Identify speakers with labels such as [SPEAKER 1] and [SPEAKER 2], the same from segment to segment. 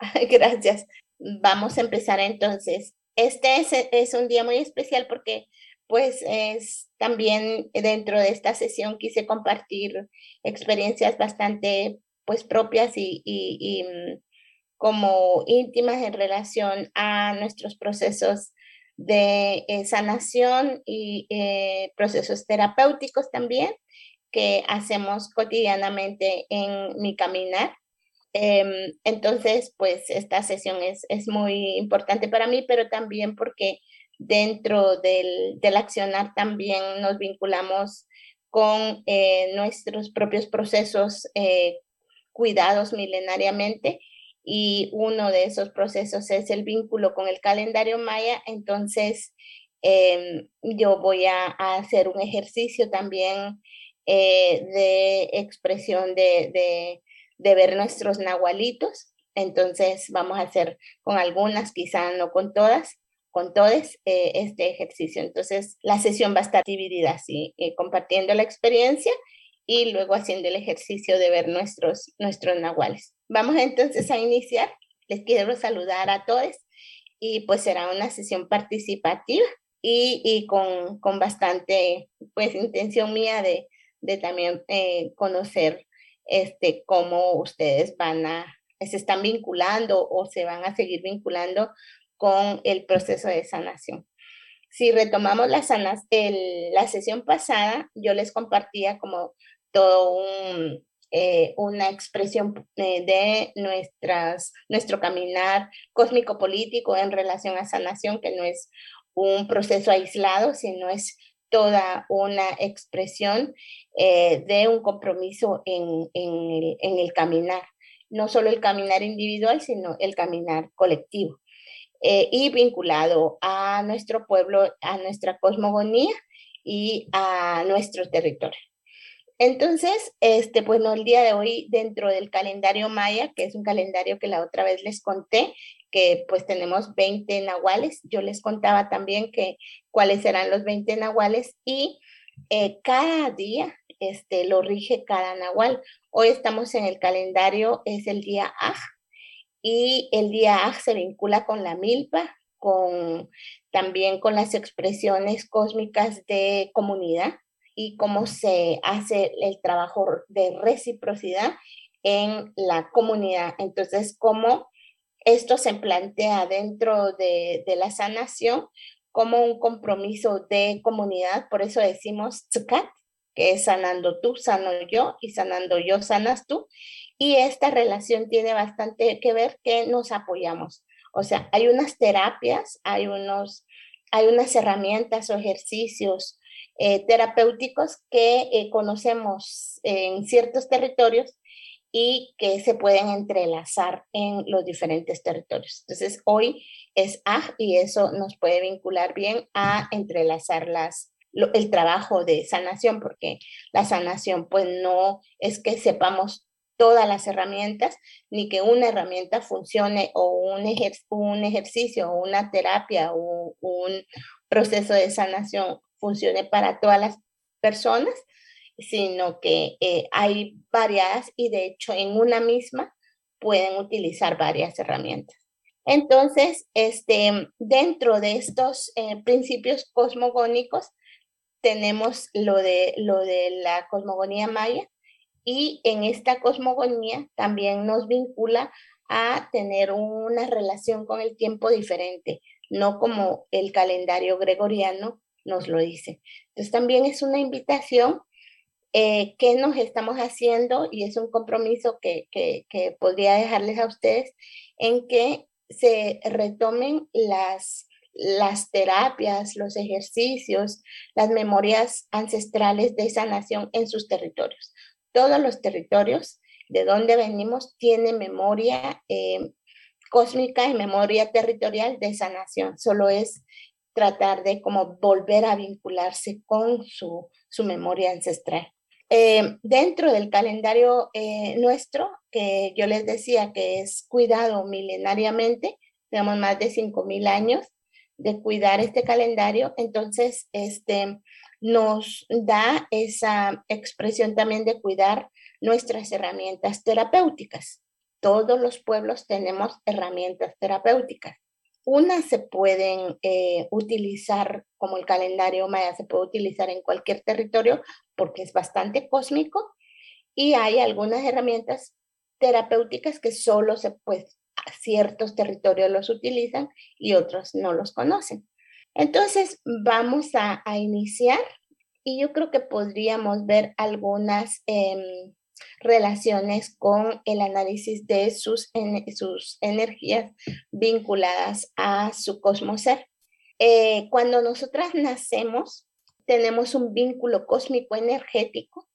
[SPEAKER 1] Gracias. Vamos a empezar entonces. Este es, un día muy especial porque pues es también dentro de esta sesión quise compartir experiencias bastante pues propias y, y, mm, como íntimas en relación a nuestros procesos de eh, sanación y eh, procesos terapéuticos también que hacemos cotidianamente en mi caminar. Em, entonces, pues esta sesión es, es, muy importante para mí, pero también porque dentro del, del accionar también nos vinculamos con eh, nuestros propios procesos cuidados milenariamente y uno de esos procesos es el vínculo con el calendario maya. Entonces, em, yo voy a, hacer un ejercicio también eh, de expresión de, ver nuestros nahualitos. Entonces, vamos a hacer con algunas, quizá no con todas, con todos eh, este ejercicio. Entonces, la sesión va a estar dividida así, eh, compartiendo la experiencia y luego haciendo el ejercicio de ver nuestros, nuestros nahuales. Vamos entonces a iniciar. Les quiero saludar a todos y pues será una sesión participativa y, y con, con, bastante pues intención mía de, de también eh, conocer este, cómo ustedes van a, se están vinculando o se van a seguir vinculando con el proceso de sanación. Si retomamos la, sanas, el, la sesión pasada, yo les compartía como todo eh, una expresión eh, de nuestras, nuestro caminar cósmico-político en relación a sanación, que no es un proceso aislado, sino es toda una expresión eh, de un compromiso en, en, el, en, el, caminar, no solo el caminar individual, sino el caminar colectivo. y vinculado a nuestro pueblo, a nuestra cosmogonía y a nuestro territorio. Entonces, este, pues no, el día de hoy dentro del calendario maya, que es un calendario que la otra vez les conté, que pues tenemos 20 nahuales, yo les contaba también que cuáles serán los 20 nahuales y eh, cada día este, lo rige cada nahual. Hoy estamos en el calendario, es el día Aj, y el día Aj se vincula con la milpa, con también con las expresiones cósmicas de comunidad y cómo se hace el trabajo de reciprocidad en la comunidad. Entonces, cómo esto se plantea dentro de, la sanación como un compromiso de comunidad, por eso decimos tzukat, que es sanando tú, sano yo, y sanando yo, sanas tú. Y esta relación tiene bastante que ver que nos apoyamos. O sea, hay unas terapias, hay, unos, hay unas herramientas o ejercicios eh, terapéuticos que eh, conocemos en ciertos territorios y que se pueden entrelazar en los diferentes territorios. Entonces, hoy es AG y eso nos puede vincular bien a entrelazar el trabajo de sanación, porque la sanación pues no es que sepamos todas las herramientas, ni que una herramienta funcione o un, un ejercicio o una terapia o un proceso de sanación funcione para todas las personas, sino que eh, hay variadas y de hecho en una misma pueden utilizar varias herramientas. Entonces, este, dentro de estos eh, principios cosmogónicos tenemos lo de, lo de la cosmogonía maya y en esta cosmogonía también nos vincula a tener una relación con el tiempo diferente, no como el calendario gregoriano nos lo dice. Entonces también es una invitación eh, que nos estamos haciendo y es un compromiso que, que, podría dejarles a ustedes en que se retomen las, las terapias, los ejercicios, las memorias ancestrales de esa nación en sus territorios. Todos los territorios de donde venimos tienen memoria eh, cósmica y memoria territorial de esa nación. Solo es tratar de como volver a vincularse con su, su memoria ancestral. Eh, dentro del calendario eh, nuestro, que yo les decía que es cuidado milenariamente, tenemos más de 5.000 años de cuidar este calendario, entonces este, nos da esa expresión también de cuidar nuestras herramientas terapéuticas. todos los pueblos tenemos herramientas terapéuticas. Unas se pueden eh, utilizar como el calendario maya, se puede utilizar en cualquier territorio porque es bastante cósmico y hay algunas herramientas terapéuticas que solo pues, ciertos territorios los utilizan y otros no los conocen. Entonces, vamos a, iniciar y yo creo que podríamos ver algunas em, relaciones con el análisis de sus, sus energías vinculadas a su cosmoser. Eh, cuando nosotras nacemos, tenemos un vínculo cósmico energético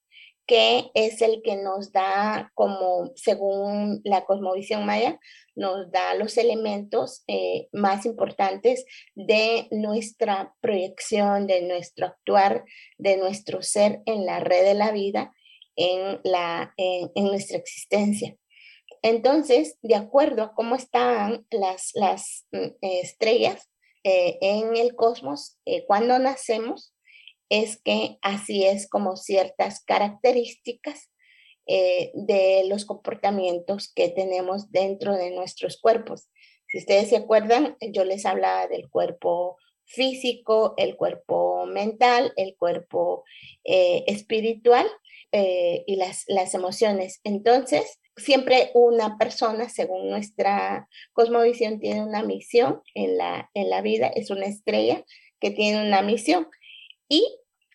[SPEAKER 1] que es el que nos da, como según la cosmovisión maya, nos da los elementos eh, más importantes de nuestra proyección, de nuestro actuar, de nuestro ser en la red de la vida en, la, en, nuestra existencia. Entonces, de acuerdo a cómo están las, las mm, estrellas eh, en el cosmos, eh, cuando nacemos, es que así es como ciertas características eh, de los comportamientos que tenemos dentro de nuestros cuerpos. Si ustedes se acuerdan, yo les hablaba del cuerpo físico, el cuerpo mental, el cuerpo espiritual eh, y las, las emociones. Entonces, siempre una persona, según nuestra cosmovisión, tiene una misión en la, en la vida, es una estrella que tiene una misión. Y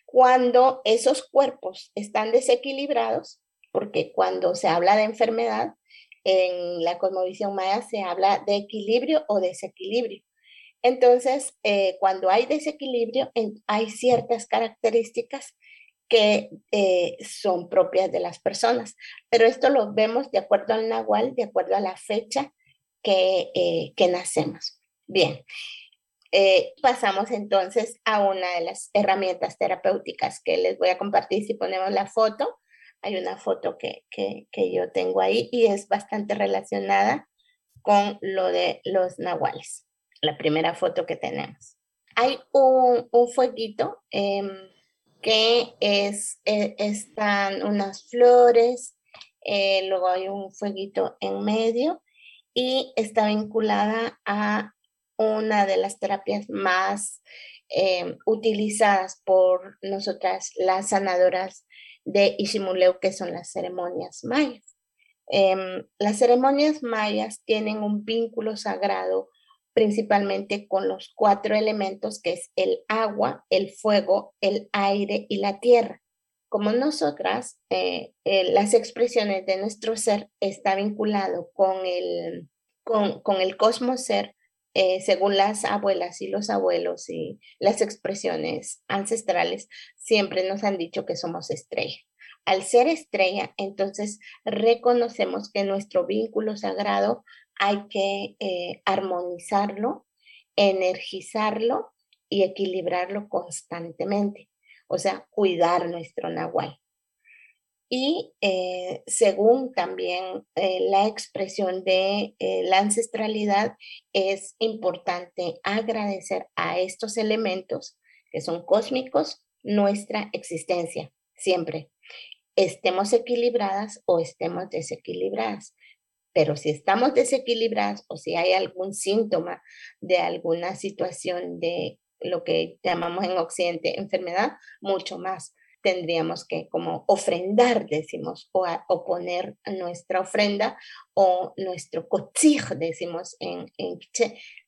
[SPEAKER 1] cuando esos cuerpos están desequilibrados, porque cuando se habla de enfermedad, en la cosmovisión maya se habla de equilibrio o desequilibrio. Entonces, eh, cuando hay desequilibrio, hay ciertas características que eh, son propias de las personas. Pero esto lo vemos de acuerdo al Nahual, de acuerdo a la fecha que, eh, que nacemos. Bien, eh, pasamos entonces a una de las herramientas terapéuticas que les voy a compartir si ponemos la foto. Hay una foto que, que, que yo tengo ahí y es bastante relacionada con lo de los nahuales, la primera foto que tenemos. Hay un, un fueguito. Que es, eh, están unas flores, eh, luego hay un fueguito en medio y está vinculada a una de las terapias más eh, utilizadas por nosotras, las sanadoras de Ishimuleu, que son las ceremonias mayas. Em, las ceremonias mayas tienen un vínculo sagrado principalmente con los cuatro elementos que es el agua, el fuego, el aire y la tierra. Como nosotras, eh, eh, las expresiones de nuestro ser está vinculado con el, con, con el cosmos ser, eh, según las abuelas y los abuelos y las expresiones ancestrales, siempre nos han dicho que somos estrella. Al ser estrella, entonces reconocemos que nuestro vínculo sagrado hay que eh, armonizarlo, energizarlo y equilibrarlo constantemente. O sea, cuidar nuestro nahual. Y eh, según también eh, la expresión de la ancestralidad, es importante agradecer a estos elementos que son cósmicos nuestra existencia, siempre. Estemos equilibradas o estemos desequilibradas. Pero si estamos desequilibrados o si hay algún síntoma de alguna situación de lo que llamamos en Occidente enfermedad, mucho más tendríamos que como ofrendar, decimos, o, poner nuestra ofrenda o nuestro cochig, decimos en, en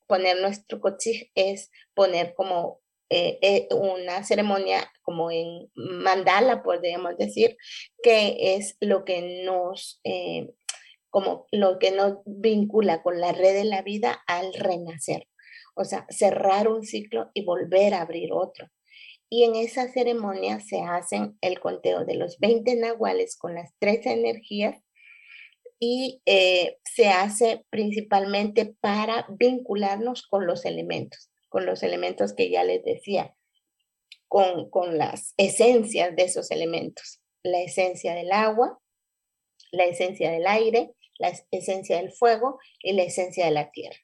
[SPEAKER 1] Poner nuestro cochig es poner como eh, eh, una ceremonia como en mandala, podríamos decir, que es lo que nos eh, como lo que nos vincula con la red de la vida al renacer. O sea, cerrar un ciclo y volver a abrir otro. Y en esa ceremonia se hacen el conteo de los 20 nahuales con las tres energías y eh, se hace principalmente para vincularnos con los elementos, con los elementos que ya les decía, con, con las esencias de esos elementos, la esencia del agua, la esencia del aire, la esencia del fuego y la esencia de la tierra.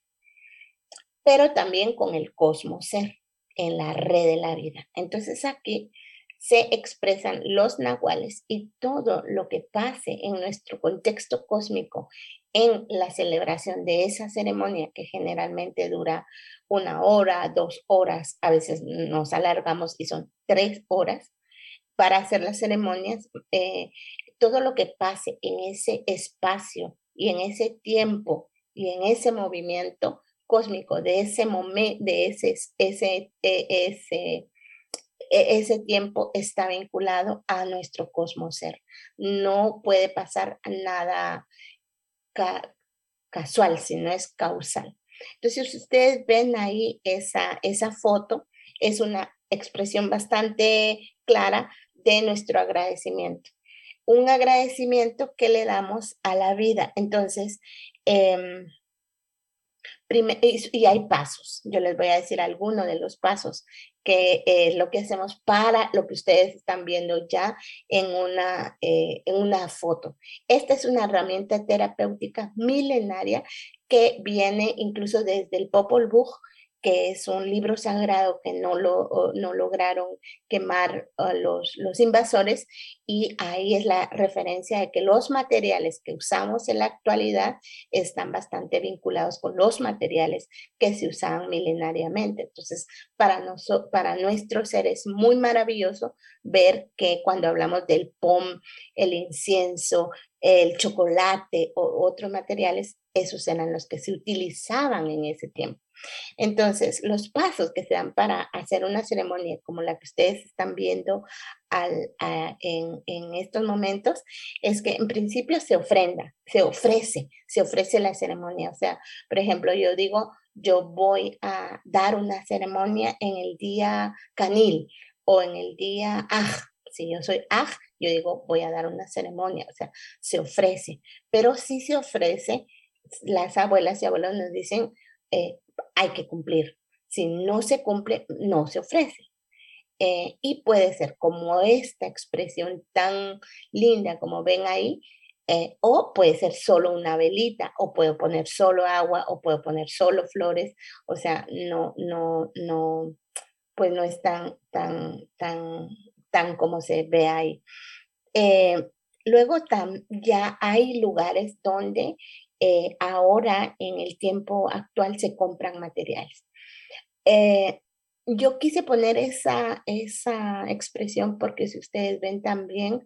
[SPEAKER 1] Pero también con el cosmos ser en la red de la vida. Entonces aquí se expresan los nahuales y todo lo que pase en nuestro contexto cósmico en la celebración de esa ceremonia que generalmente dura una hora, dos horas, a veces nos alargamos y son tres horas para hacer las ceremonias, eh, todo lo que pase en ese espacio y en ese tiempo y en ese movimiento cósmico de ese momento, de ese, ese, e, ese, e, ese tiempo está vinculado a nuestro cosmos ser. No puede pasar nada casual, sino es causal. Entonces, si ustedes ven ahí esa, esa foto, es una expresión bastante clara de nuestro agradecimiento. Un agradecimiento que le damos a la vida. Entonces, em, y, hay pasos. Yo les voy a decir algunos de los pasos que es lo que hacemos para lo que ustedes están viendo ya en una, eh, en una foto. Esta es una herramienta terapéutica milenaria que viene incluso desde el Popol Vuh, que es un libro sagrado que no, lo, no lograron quemar uh, los, los invasores, y ahí es la referencia de que los materiales que usamos en la actualidad están bastante vinculados con los materiales que se usaban milenariamente. Entonces, para, nosotros para nuestro ser es muy maravilloso ver que cuando hablamos del POM, el incienso, el chocolate o otros materiales, esos eran los que se utilizaban en ese tiempo. Entonces, los pasos que se dan para hacer una ceremonia como la que ustedes están viendo en, estos momentos es que en principio se ofrenda, se ofrece, se ofrece la ceremonia. O sea, por ejemplo, yo digo, yo voy a dar una ceremonia en el día canil o en el día aj. Si yo soy aj, yo digo, voy a dar una ceremonia, o sea, se ofrece. Pero si se ofrece, las abuelas y abuelos nos dicen, eh, hay que cumplir. Si no se cumple, no se ofrece. Eh, y puede ser como esta expresión tan linda como ven ahí, eh, o puede ser solo una velita, o puedo poner solo agua, o puedo poner solo flores, o sea, no, no, no, pues no es tan, tan, tan, tan como se ve ahí. luego ya hay lugares donde eh, ahora en el tiempo actual se compran materiales. Eh, yo quise poner esa, esa expresión porque si ustedes ven también,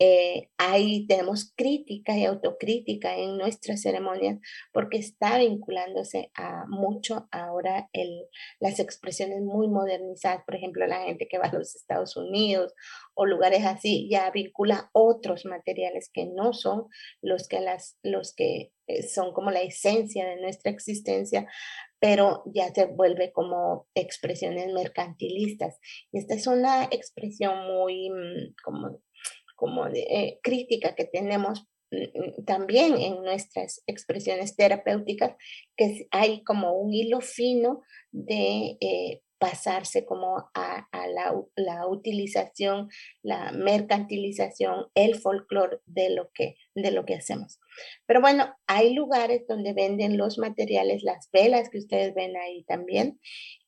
[SPEAKER 1] eh, ahí tenemos crítica y autocrítica en nuestras ceremonias porque está vinculándose a mucho ahora el, las expresiones muy modernizadas, por ejemplo, la gente que va a los Estados Unidos o lugares así, ya vincula otros materiales que no son los que, las, los que eh, son como la esencia de nuestra existencia, pero ya se vuelve como expresiones mercantilistas. Y esta es una expresión muy mm, como como de, eh, crítica que tenemos mm, mm, también en nuestras expresiones terapéuticas, que hay como un hilo fino de eh, pasarse como a, la, utilización, la mercantilización, el folclore de lo que de lo que hacemos. Pero bueno, hay lugares donde venden los materiales, las velas que ustedes ven ahí también.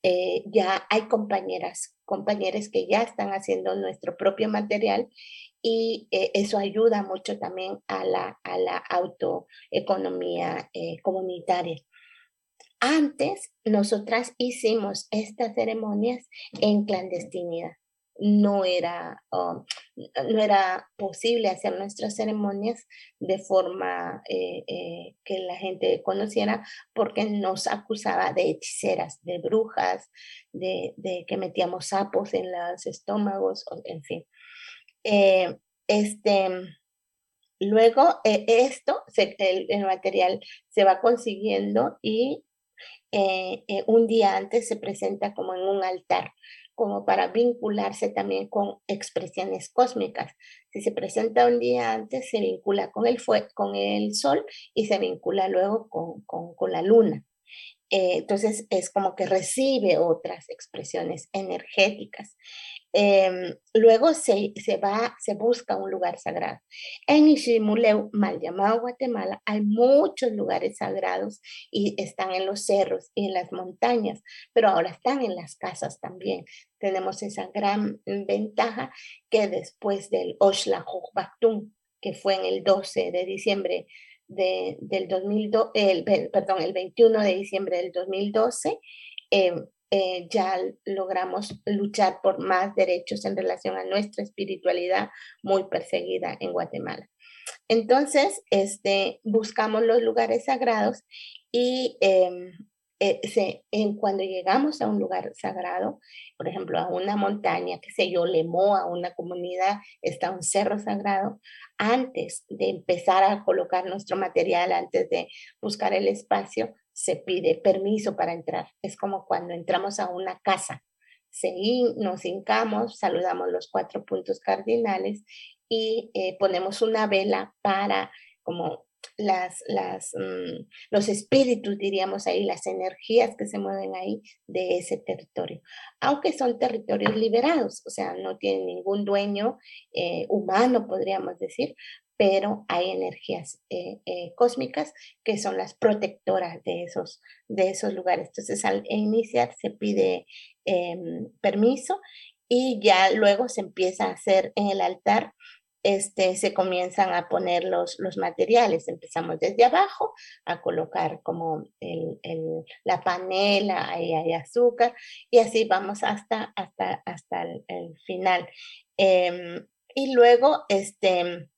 [SPEAKER 1] Eh, ya hay compañeras, compañeros que ya están haciendo nuestro propio material y eh, eso ayuda mucho también a la, a la autoeconomía eh, comunitaria. Antes, nosotras hicimos estas ceremonias en clandestinidad. No era, um, no era posible hacer nuestras ceremonias de forma eh, que la gente conociera porque nos acusaba de hechiceras, de brujas, de, de que metíamos sapos en los estómagos, en fin. Eh, este, luego, eh, esto, el, material se va consiguiendo y eh, un día antes se presenta como en un altar, como para vincularse también con expresiones cósmicas. Si se presenta un día antes, se vincula con el, con el sol y se vincula luego con, con la luna. Entonces es como que recibe otras expresiones energéticas. Em, luego se, se, va, se busca un lugar sagrado. En Ishimuleu, mal llamado Guatemala, hay muchos lugares sagrados y están en los cerros y en las montañas, pero ahora están en las casas también. Tenemos esa gran ventaja que después del Oshla que fue en el 12 de diciembre del 2012, el, perdón, el 21 de diciembre del 2012, em, eh, ya logramos luchar por más derechos en relación a nuestra espiritualidad muy perseguida en Guatemala. Entonces, este, buscamos los lugares sagrados y em, eh, en cuando llegamos a un lugar sagrado, por ejemplo, a una montaña, que sé yo, Lemoa, una comunidad, está un cerro sagrado, antes de empezar a colocar nuestro material, antes de buscar el espacio, se pide permiso para entrar. Es como cuando entramos a una casa. Se, nos hincamos, saludamos los cuatro puntos cardinales y eh, ponemos una vela para como las, mm, los espíritus, diríamos ahí, las energías que se mueven ahí de ese territorio. Aunque son territorios liberados, o sea, no tienen ningún dueño eh, humano, podríamos decir, pero hay energías eh, eh, cósmicas que son las protectoras de esos, de esos lugares. Entonces, al iniciar se pide em, permiso y ya luego se empieza a hacer en el altar este, se comienzan a poner los, los materiales. Empezamos desde abajo a colocar como el, el, la panela, ahí hay azúcar, y así vamos hasta, hasta, hasta el, final. Em, y luego, este,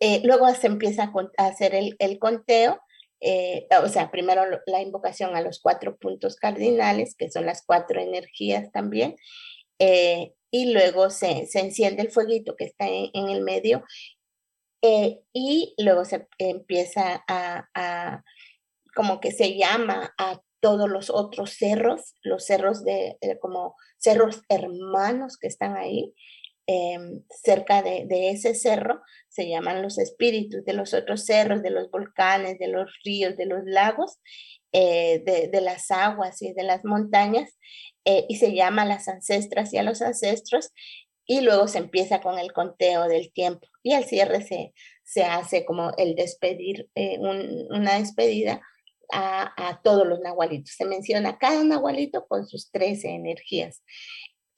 [SPEAKER 1] eh, luego se empieza a, hacer el, conteo. Eh, o sea, primero la invocación a los cuatro puntos cardinales, que son las cuatro energías también, eh, y luego se, se, enciende el fueguito que está en, el medio eh, y luego se empieza a, como que se llama a todos los otros cerros, los cerros de, como cerros hermanos que están ahí, em, cerca de, ese cerro, se llaman los espíritus de los otros cerros, de los volcanes, de los ríos, de los lagos, eh, de, las aguas y de las montañas, eh, y se llama a las ancestras y a los ancestros y luego se empieza con el conteo del tiempo y al cierre se, se hace como el despedir, eh, una despedida a, a, todos los nahualitos. Se menciona cada nahualito con sus 13 energías.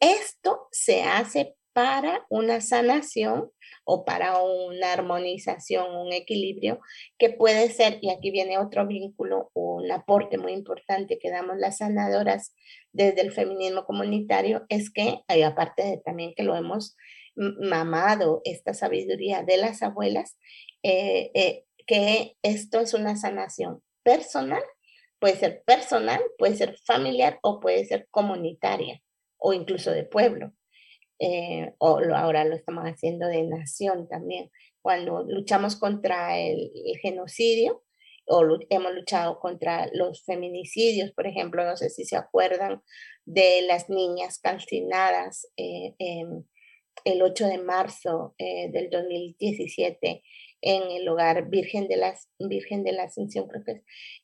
[SPEAKER 1] Esto se hace para una sanación o para una armonización, un equilibrio que puede ser, y aquí viene otro vínculo, un aporte muy importante que damos las sanadoras desde el feminismo comunitario, es que, aparte de también que lo hemos mamado, esta sabiduría de las abuelas, eh, eh, que esto es una sanación personal, puede ser personal, puede ser familiar o puede ser comunitaria o incluso de pueblo. Eh, o ahora lo estamos haciendo de nación también. Cuando luchamos contra el, genocidio o hemos luchado contra los feminicidios, por ejemplo, no sé si se acuerdan de las niñas calcinadas eh, el 8 de marzo eh, del 2017 en el hogar Virgen de, las, Virgen de la Asunción, creo que es,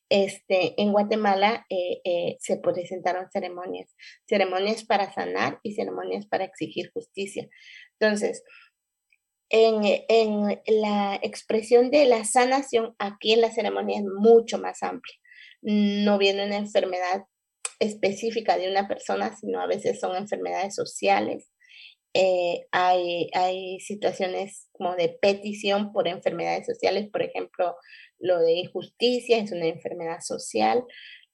[SPEAKER 1] este, en Guatemala eh, eh, se presentaron ceremonias, ceremonias para sanar y ceremonias para exigir justicia. Entonces, en, en, la expresión de la sanación, aquí en la ceremonia es mucho más amplia. No viene una enfermedad específica de una persona, sino a veces son enfermedades sociales. Eh, hay, hay situaciones como de petición por enfermedades sociales, por ejemplo, lo de injusticia es una enfermedad social,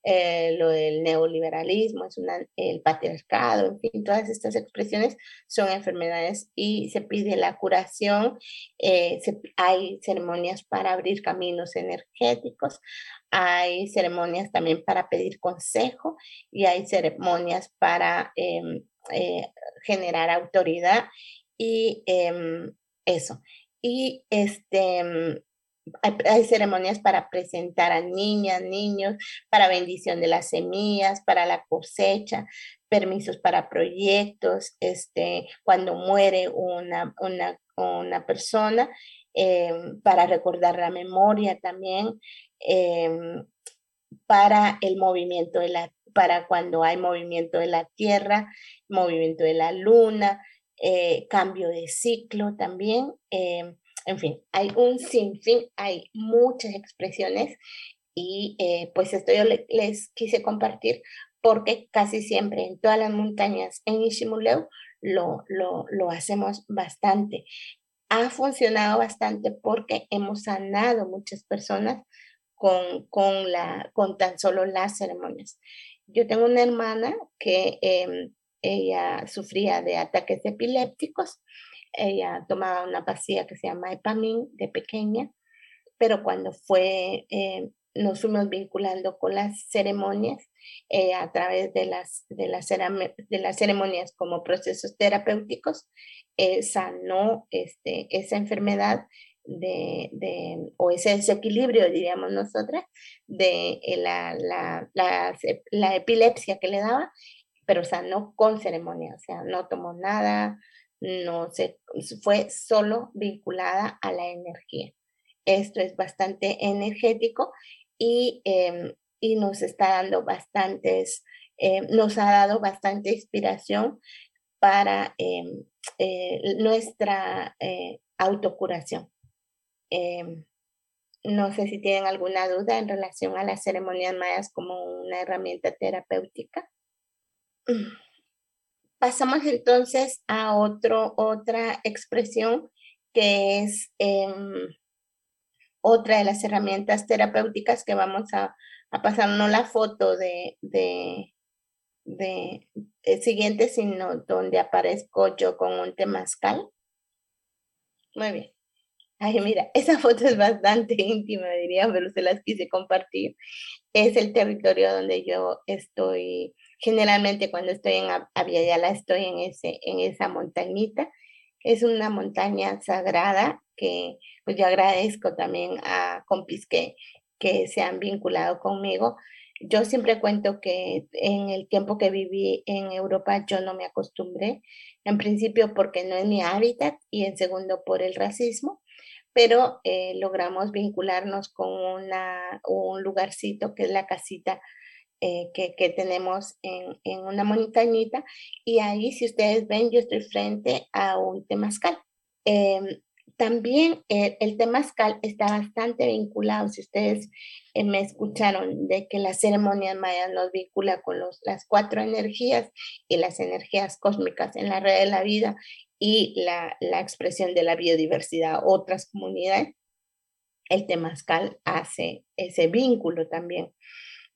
[SPEAKER 1] eh, lo del neoliberalismo es una, el patriarcado, en fin, todas estas expresiones son enfermedades y se pide la curación, eh, hay ceremonias para abrir caminos energéticos, hay ceremonias también para pedir consejo y hay ceremonias para em, eh, generar autoridad y em, eso. Y este, hay, ceremonias para presentar a niñas, niños, para bendición de las semillas, para la cosecha, permisos para proyectos, este, cuando muere una, una, una persona, em, para recordar la memoria también, em, para el movimiento de la, para cuando hay movimiento de la tierra, movimiento de la luna, eh, cambio de ciclo también. Em, en fin, hay un sinfín, hay muchas expresiones y eh, pues esto yo les quise compartir porque casi siempre en todas las montañas en Ishimuleu lo, lo, lo hacemos bastante. ha funcionado bastante porque hemos sanado muchas personas con, con, la, con tan solo las ceremonias. Yo tengo una hermana que em, ella sufría de ataques epilépticos, ella tomaba una pastilla que se llama Epamin de pequeña, pero cuando fue, em, nos fuimos vinculando con las ceremonias, eh, a través de las, de, las de las ceremonias como procesos terapéuticos, eh, sanó este, esa enfermedad de, de, o ese desequilibrio, diríamos nosotras, de eh, la, la, la, epilepsia que le daba, pero sanó con ceremonia, o sea, no tomó nada, no se, fue solo vinculada a la energía. Esto es bastante energético y em, y nos está dando bastantes, eh, nos ha dado bastante inspiración para em, eh, nuestra eh, autocuración. Em, no sé si tienen alguna duda en relación a las ceremonias mayas como una herramienta terapéutica. Pasamos entonces a otro, otra expresión que es em, otra de las herramientas terapéuticas que vamos a a pasarnos la foto de, de, de, eh, siguiente, sino donde aparezco yo con un temazcal. Muy bien. Ay, mira, esa foto es bastante íntima, diría, pero se las quise compartir. Es el territorio donde yo estoy, generalmente cuando estoy en Aviala estoy en, ese, en esa montañita. Es una montaña sagrada que pues yo agradezco también a compis que que se han vinculado conmigo. Yo siempre cuento que en el tiempo que viví en Europa yo no me acostumbré, en principio porque no es mi hábitat y en segundo por el racismo, pero eh, logramos vincularnos con una, un lugarcito que es la casita eh, que, que, tenemos en, en, una montañita y ahí si ustedes ven yo estoy frente a un temazcal. Em, también eh, el temazcal está bastante vinculado, si ustedes eh, me escucharon, de que la ceremonia maya nos vincula con los, las cuatro energías y las energías cósmicas en la red de la vida y la, la expresión de la biodiversidad, otras comunidades, el temazcal hace ese vínculo también.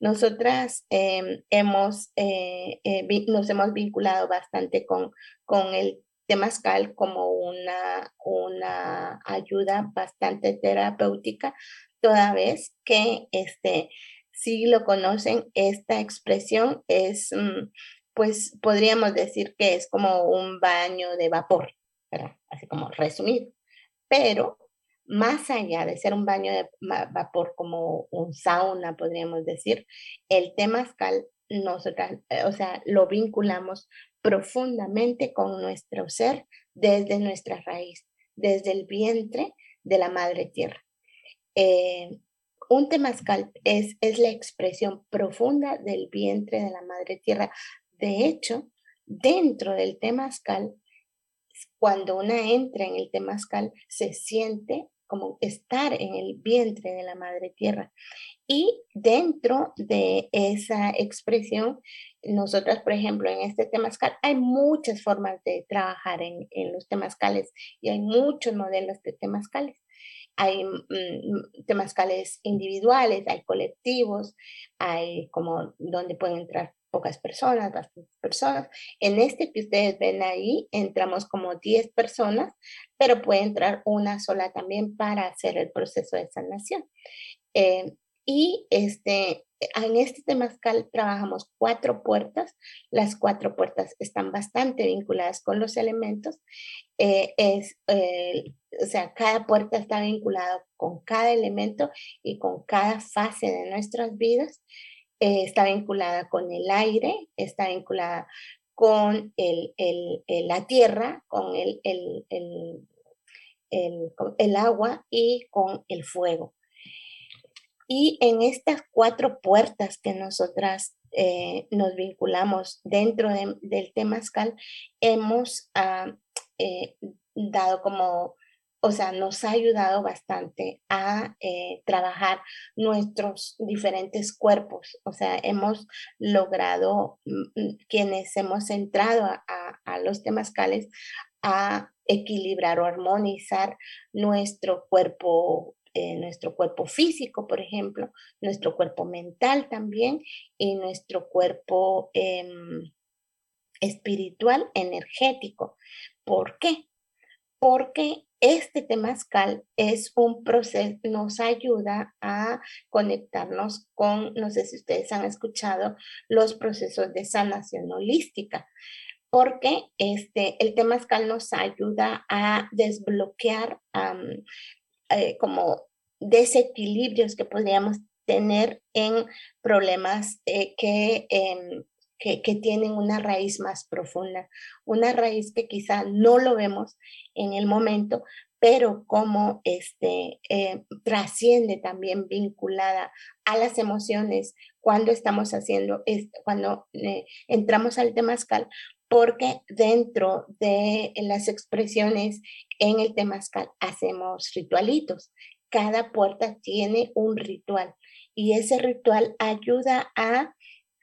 [SPEAKER 1] Nosotras em, hemos, eh, nos hemos vinculado bastante con, con el temazcal como una, una ayuda bastante terapéutica, toda vez que este, si lo conocen, esta expresión es, mm, pues podríamos decir que es como un baño de vapor, así como resumido, pero más allá de ser un baño de vapor como un sauna, podríamos decir, el temazcal nosotras, eh, o sea, lo vinculamos profundamente con nuestro ser desde nuestra raíz, desde el vientre de la madre tierra. Eh, un temazcal es, es la expresión profunda del vientre de la madre tierra. De hecho, dentro del temazcal, cuando una entra en el temazcal, se siente como estar en el vientre de la madre tierra. Y dentro de esa expresión, nosotras, por ejemplo, en este temazcal, hay muchas formas de trabajar en, en los temazcales y hay muchos modelos de temazcales. Hay mm, temazcales individuales, hay colectivos, hay como donde pueden entrar pocas personas, bastantes personas. En este que ustedes ven ahí, entramos como 10 personas, pero puede entrar una sola también para hacer el proceso de sanación. Eh, y este, en este temazcal trabajamos cuatro puertas. Las cuatro puertas están bastante vinculadas con los elementos. Eh, es, eh, o sea, cada puerta está vinculada con cada elemento y con cada fase de nuestras vidas. Eh, está vinculada con el aire, está vinculada con el, la tierra, con el, el, agua y con el fuego. Y en estas cuatro puertas que nosotras eh, nos vinculamos dentro del temazcal, hemos ah, eh, dado como o sea, nos ha ayudado bastante a eh, trabajar nuestros diferentes cuerpos. O sea, hemos logrado, mm, mm, quienes hemos entrado a, los temazcales, a equilibrar o armonizar nuestro cuerpo eh, nuestro cuerpo físico, por ejemplo, nuestro cuerpo mental también y nuestro cuerpo em, espiritual, energético. ¿Por qué? Porque este temazcal es un proceso, nos ayuda a conectarnos con, no sé si ustedes han escuchado, los procesos de sanación holística porque este, el temazcal nos ayuda a desbloquear eh, como desequilibrios que podríamos tener en problemas eh, em, que, tienen una raíz más profunda, una raíz que quizá no lo vemos en el momento, pero como este, eh, trasciende también vinculada a las emociones cuando estamos haciendo, cuando entramos al temazcal, porque dentro de las expresiones en el temazcal hacemos ritualitos. Cada puerta tiene un ritual y ese ritual ayuda a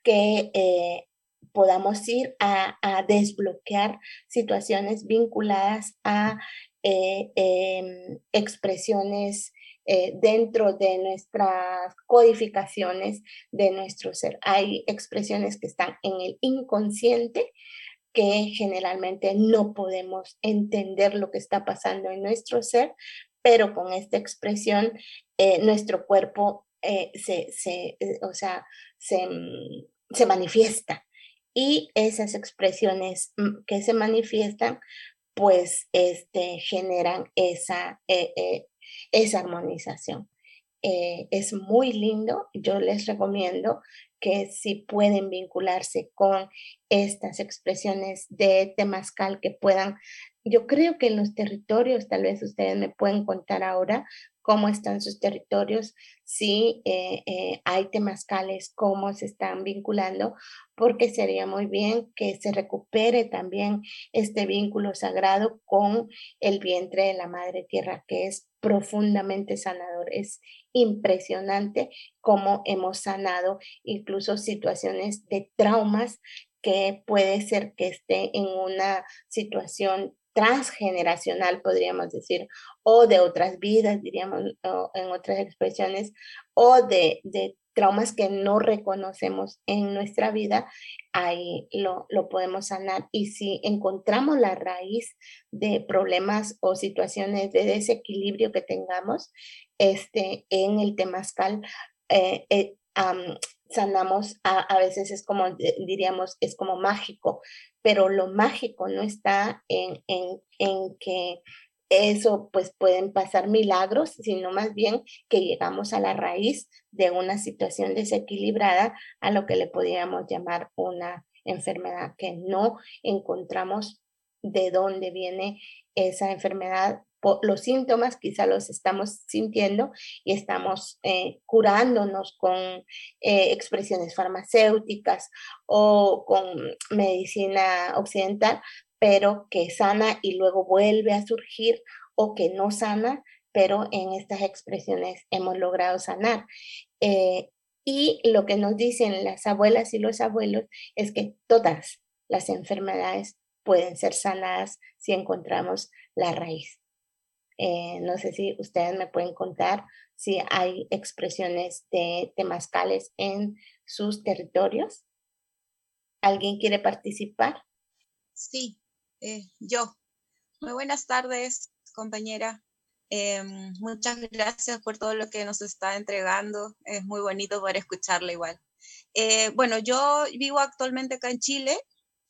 [SPEAKER 1] que eh, podamos ir a, desbloquear situaciones vinculadas a eh, em, expresiones eh, dentro de nuestras codificaciones de nuestro ser. Hay expresiones que están en el inconsciente que generalmente no podemos entender lo que está pasando en nuestro ser, pero con esta expresión eh, nuestro cuerpo se, se, o sea, se, mm, se, manifiesta. Y esas expresiones mm, que se manifiestan, pues este, generan esa, esa armonización. es muy lindo, yo les recomiendo que si pueden vincularse con estas expresiones de temazcal que puedan, yo creo que en los territorios, tal vez ustedes me pueden contar ahora cómo están sus territorios, si eh, eh, hay temazcales, cómo se están vinculando, porque sería muy bien que se recupere también este vínculo sagrado con el vientre de la Madre Tierra, que es profundamente sanador. Es impresionante cómo hemos sanado incluso situaciones de traumas que puede ser que esté en una situación transgeneracional, podríamos decir, o de otras vidas, diríamos, en otras expresiones, o de, de, traumas que no reconocemos en nuestra vida, ahí lo, lo, podemos sanar. Y si encontramos la raíz de problemas o situaciones de desequilibrio que tengamos este, en el temazcal, eh, eh, sanamos, a, a, veces es como, diríamos, es como mágico, pero lo mágico no está en, en, en que eso pues pueden pasar milagros, sino más bien que llegamos a la raíz de una situación desequilibrada a lo que le podríamos llamar una enfermedad, que no encontramos de dónde viene esa enfermedad los síntomas quizá los estamos sintiendo y estamos eh, curándonos con eh, expresiones farmacéuticas o con medicina occidental, pero que sana y luego vuelve a surgir o que no sana, pero en estas expresiones hemos logrado sanar. Eh, y lo que nos dicen las abuelas y los abuelos es que todas las enfermedades pueden ser sanadas si encontramos la raíz. Eh, no sé si ustedes me pueden contar si hay expresiones de temazcales en sus territorios. ¿Alguien quiere participar?
[SPEAKER 2] Sí, eh, yo. Muy buenas tardes, compañera. Em, muchas gracias por todo lo que nos está entregando. Es muy bonito poder escucharla igual. Eh, bueno, yo vivo actualmente acá en Chile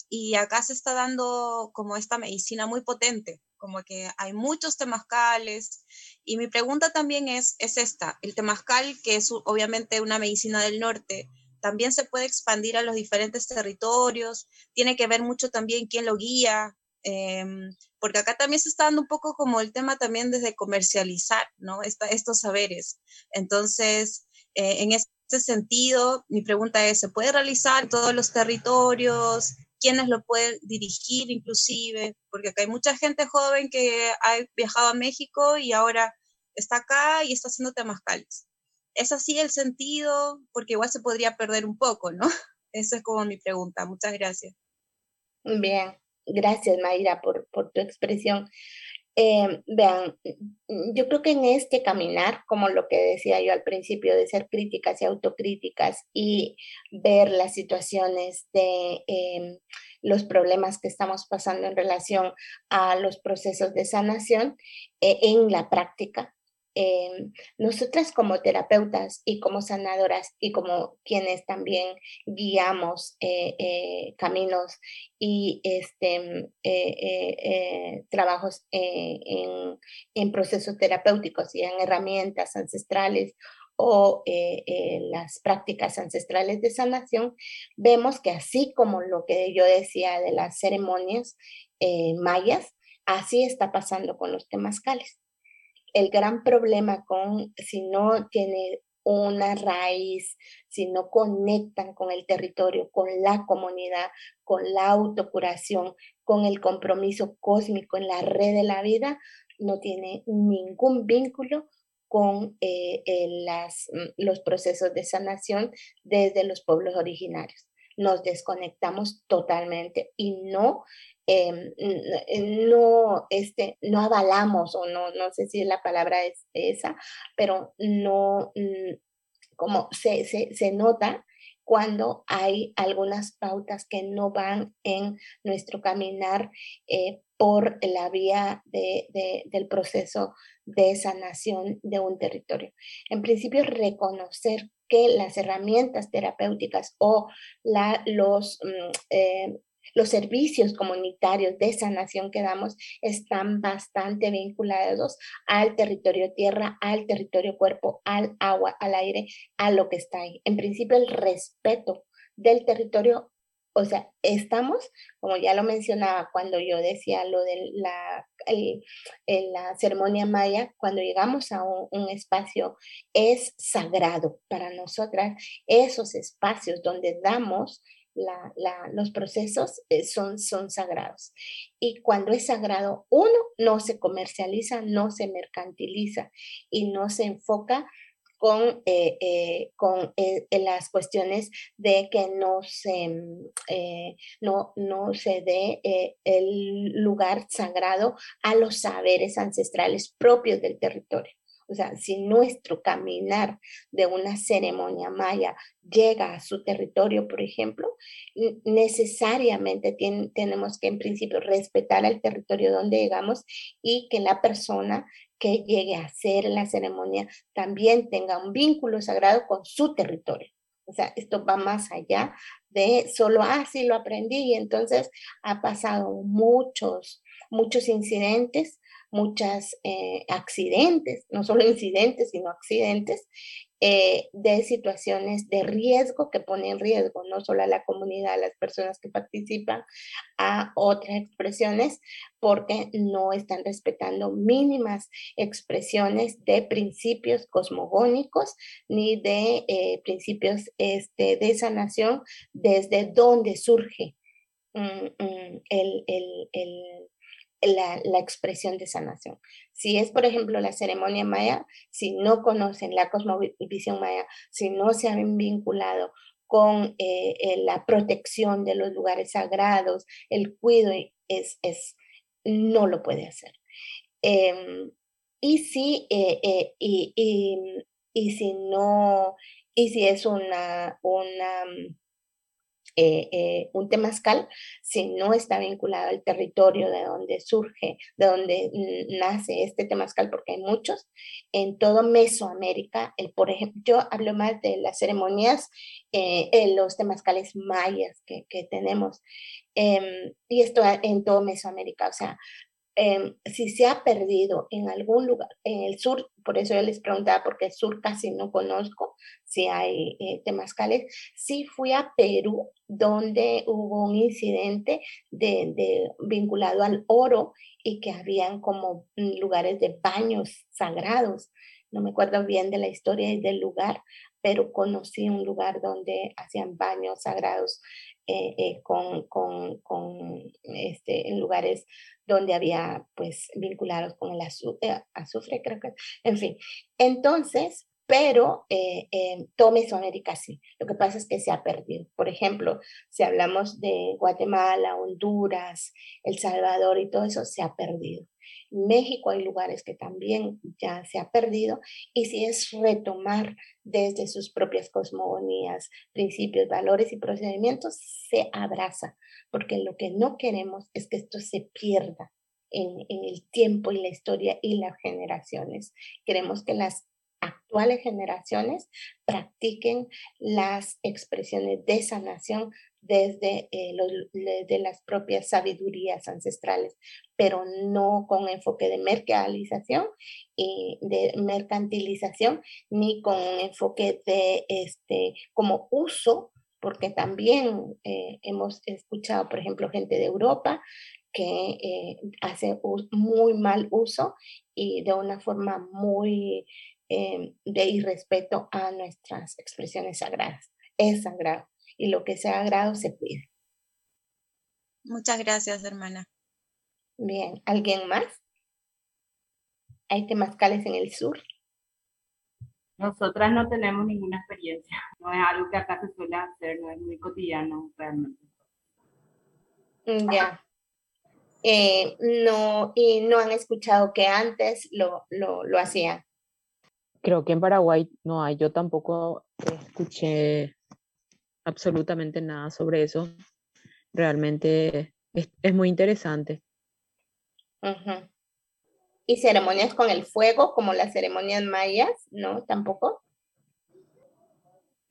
[SPEAKER 2] y acá se está dando como esta medicina muy potente como que hay muchos temazcales. Y mi pregunta también es, es esta, el temazcal, que es obviamente una medicina del norte, también se puede expandir a los diferentes territorios, tiene que ver mucho también quién lo guía, em, porque acá también se está dando un poco como el tema también desde comercializar, ¿no? estos saberes. Entonces, eh, en este sentido, mi pregunta es, ¿se puede realizar todos los territorios? Quiénes lo pueden dirigir inclusive, porque acá hay mucha gente joven que ha viajado a México y ahora está acá y está haciendo temazcales. ¿Es así el sentido? Porque igual se podría perder un poco, ¿no? Esa es como mi pregunta. Muchas gracias.
[SPEAKER 1] Bien, gracias Mayra por, por tu expresión. Eh, vean, yo creo que en este caminar, como lo que decía yo al principio, de ser críticas y autocríticas y ver las situaciones de em, los problemas que estamos pasando en relación a los procesos de sanación eh, en la práctica, Nosotras como terapeutas y como sanadoras y como quienes también guiamos eh, eh, caminos y este, eh, trabajos en, en, procesos terapéuticos y en herramientas ancestrales o las prácticas ancestrales de sanación, vemos que así como lo que yo decía de las ceremonias mayas, así está pasando con los temazcales el gran problema con si no tiene una raíz, si no conectan con el territorio, con la comunidad, con la autocuración, con el compromiso cósmico en la red de la vida, no tiene ningún vínculo con eh, las, mm, los procesos de sanación desde los pueblos originarios. Nos desconectamos totalmente y no Em, no, este, no avalamos, o no, no sé si la palabra es esa, pero no, mm, como se, se, nota cuando hay algunas pautas que no van en nuestro caminar eh, por la vía de, del proceso de sanación de un territorio. En principio, reconocer que las herramientas terapéuticas o la, los, mm, eh, los servicios comunitarios de sanación que damos están bastante vinculados al territorio tierra, al territorio cuerpo, al agua, al aire, a lo que está ahí. En principio, el respeto del territorio o sea, estamos, como ya lo mencionaba cuando yo decía lo de la, la ceremonia maya, cuando llegamos a un, espacio, es sagrado para nosotras. Esos espacios donde damos los procesos eh, son, son sagrados. Y cuando es sagrado, uno no se comercializa, no se mercantiliza y no se enfoca con, eh, eh, con las cuestiones de que no se, mm, no, no se dé el lugar sagrado a los saberes ancestrales propios del territorio. O sea, si nuestro caminar de una ceremonia maya llega a su territorio, por ejemplo, necesariamente tenemos que en principio respetar el territorio donde llegamos y que la persona que llegue a hacer la ceremonia también tenga un vínculo sagrado con su territorio. O sea, esto va más allá de solo, ah, sí, lo aprendí y entonces ha pasado muchos, muchos incidentes muchos eh, accidentes, no solo incidentes, sino accidentes, eh, de situaciones de riesgo que ponen en riesgo no solo a la comunidad, a las personas que participan, a otras expresiones, porque no están respetando mínimas expresiones de principios cosmogónicos ni de eh, principios este, de sanación desde donde surge mm, mm, el, el la, expresión de sanación. Si es, por ejemplo, la ceremonia maya, si no conocen la cosmovisión maya, si no se han vinculado con eh, eh, la protección de los lugares sagrados, el cuidado, es, es, no lo puede hacer. Em, y, si, eh, y, y, si no, y si es una, una eh, eh, un temazcal si no está vinculado al territorio de donde surge, de donde nace este temazcal, porque hay muchos, en todo Mesoamérica, el, por ejemplo, yo hablo más de las ceremonias, eh, los temazcales mayas que, que tenemos, em, y esto en todo Mesoamérica, o sea, Em, si se ha perdido en algún lugar, en el sur, por eso yo les preguntaba, porque el sur casi no conozco si hay eh, temazcales, sí fui a Perú, donde hubo un incidente de, vinculado al oro y que habían como lugares de baños sagrados. No me acuerdo bien de la historia y del lugar, pero conocí un lugar donde hacían baños sagrados eh, eh, con, con, con este, en lugares donde había pues vinculados con el azufre, eh, azufre creo que, en fin. Entonces, pero eh, eh, sí. Lo que pasa es que se ha perdido. Por ejemplo, si hablamos de Guatemala, Honduras, El Salvador y todo eso, se ha perdido. México hay lugares que también ya se ha perdido y si es retomar desde sus propias cosmogonías, principios, valores y procedimientos, se abraza, porque lo que no queremos es que esto se pierda en, en, el tiempo y la historia y las generaciones. Queremos que las actuales generaciones practiquen las expresiones de sanación desde eh, de las propias sabidurías ancestrales, pero no con enfoque de mercantilización y de mercantilización, ni con enfoque de este como uso, porque también eh, hemos escuchado, por ejemplo, gente de Europa que eh, hace muy mal uso y de una forma muy Em, de irrespeto a nuestras expresiones sagradas. Es sagrado y lo que sea sagrado se pide.
[SPEAKER 2] Muchas gracias, hermana.
[SPEAKER 1] Bien, ¿alguien más? ¿Hay temazcales en el sur?
[SPEAKER 3] Nosotras no tenemos ninguna experiencia. No es algo que acá se suele hacer, no es muy cotidiano realmente.
[SPEAKER 1] Mm, ya. Eh, no, y no han escuchado que antes lo, lo, lo hacían.
[SPEAKER 4] Creo que en Paraguay no hay, yo tampoco escuché absolutamente nada sobre eso. Realmente es, muy interesante.
[SPEAKER 1] ¿Y ceremonias con el fuego, como las ceremonias mayas? ¿No? ¿Tampoco?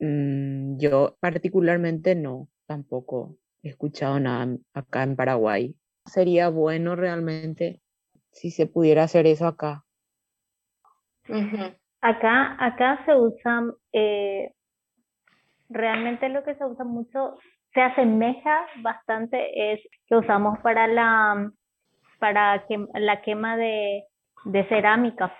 [SPEAKER 4] Mm, yo particularmente no, tampoco he escuchado nada acá en Paraguay. Sería bueno realmente si se pudiera hacer eso acá.
[SPEAKER 5] Acá, acá se usa, eh, realmente lo que se usa mucho, se asemeja bastante, es que usamos para la, para la quema de, de cerámica.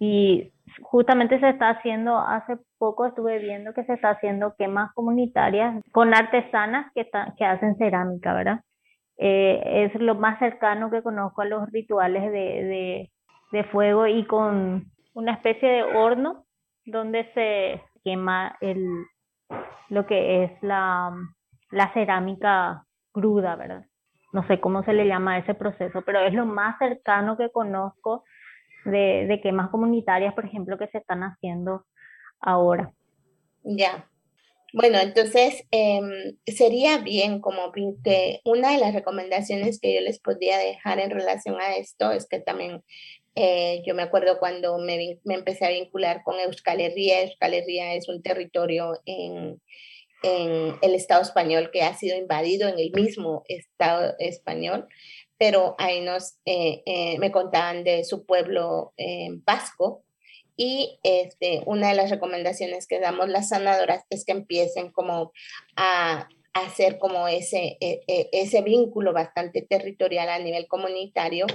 [SPEAKER 5] Y justamente se está haciendo, hace poco estuve viendo que se está haciendo quemas comunitarias con artesanas que, que hacen cerámica, ¿verdad? Eh, es lo más cercano que conozco a los rituales de, de fuego y con una especie de horno donde se quema el, lo que es la, la cerámica cruda, ¿verdad? No sé cómo se le llama a ese proceso, pero es lo más cercano que conozco de, de quemas comunitarias, por ejemplo, que se están haciendo ahora.
[SPEAKER 1] Ya. Bueno, entonces em, sería bien como que una de las recomendaciones que yo les podría dejar en relación a esto es que también eh, yo me acuerdo cuando me, me, empecé a vincular con Euskal Herria. Euskal Herria es un territorio en, en, el Estado español que ha sido invadido en el mismo Estado español, pero ahí nos, eh, eh, me contaban de su pueblo vasco. Y este, una de las recomendaciones que damos las sanadoras es que empiecen como a hacer como ese, e, e, ese vínculo bastante territorial a nivel comunitario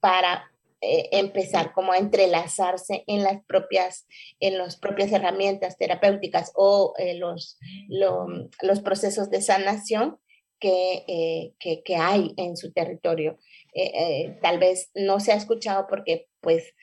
[SPEAKER 1] para eh, empezar como a entrelazarse en las propias, en las propias herramientas terapéuticas o eh, los, los procesos de sanación que, eh, que, que, hay en su territorio. tal vez no se ha escuchado porque pues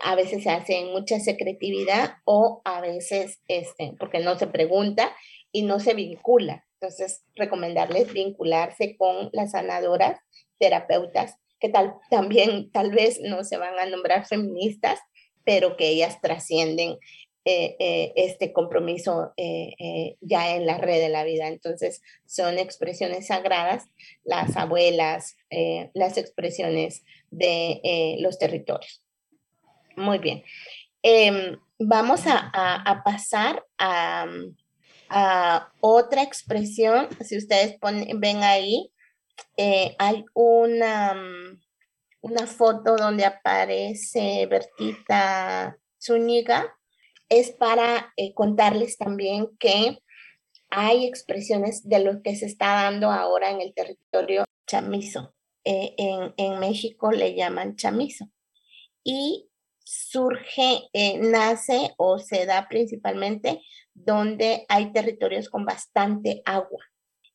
[SPEAKER 1] a veces se hace en mucha secretividad o a veces este, porque no se pregunta y no se vincula. Entonces, recomendarles vincularse con las sanadoras, terapeutas que tal, también tal vez no se van a nombrar feministas, pero que ellas trascienden eh, eh, este compromiso eh, ya en la red de la vida. Entonces, son expresiones sagradas, las abuelas, las expresiones de los territorios. Muy bien. Em, vamos a, pasar a, a, otra expresión. Si ustedes ven ahí, eh, hay una, mm, una foto donde aparece Bertita Zúñiga. Es para eh, contarles también que hay expresiones de lo que se está dando ahora en el territorio chamizo. Eh, en, en, México le llaman chamizo. Y surge, nace o se da principalmente donde hay territorios con bastante agua.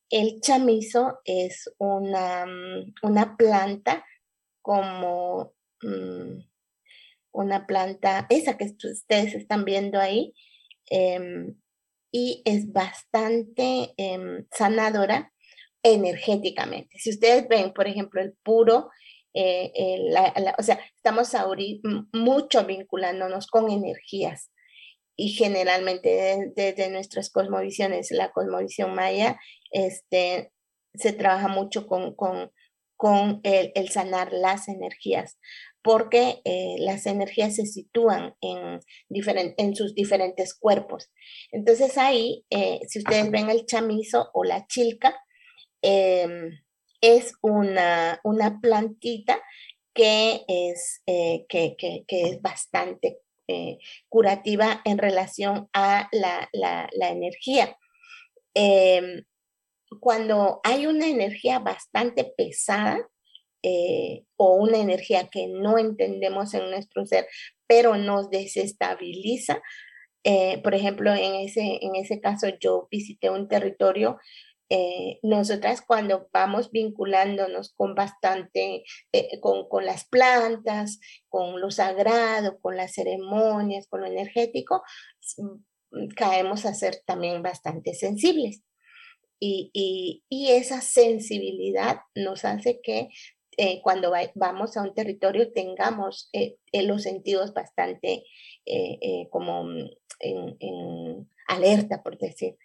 [SPEAKER 1] El chamizo es una, mm, una planta como, mm, una planta, esa que ustedes están viendo ahí, em, y es bastante em, sanadora energéticamente. Si ustedes ven, por ejemplo, el puro, eh, o sea, estamos mucho vinculándonos con energías y generalmente desde nuestras cosmovisiones, la cosmovisión maya, este, se trabaja mucho con, con, con el, el, sanar las energías, porque eh, las energías se sitúan en, en sus diferentes cuerpos. Entonces ahí, eh, si ustedes ven el chamizo o la chilca, em, es una, una, plantita que es, eh, que, que, que, es bastante curativa en relación a la, la, la energía. Em, cuando hay una energía bastante pesada, eh, o una energía que no entendemos en nuestro ser, pero nos desestabiliza. Eh, por ejemplo, en ese, en ese caso yo visité un territorio eh, nosotras cuando vamos vinculándonos con bastante, con, con, las plantas, con lo sagrado, con las ceremonias, con lo energético, mm, caemos a ser también bastante sensibles. Y, y, y, esa sensibilidad nos hace que eh, cuando vamos a un territorio tengamos eh, eh, los sentidos bastante como mm, en, alerta, por decir.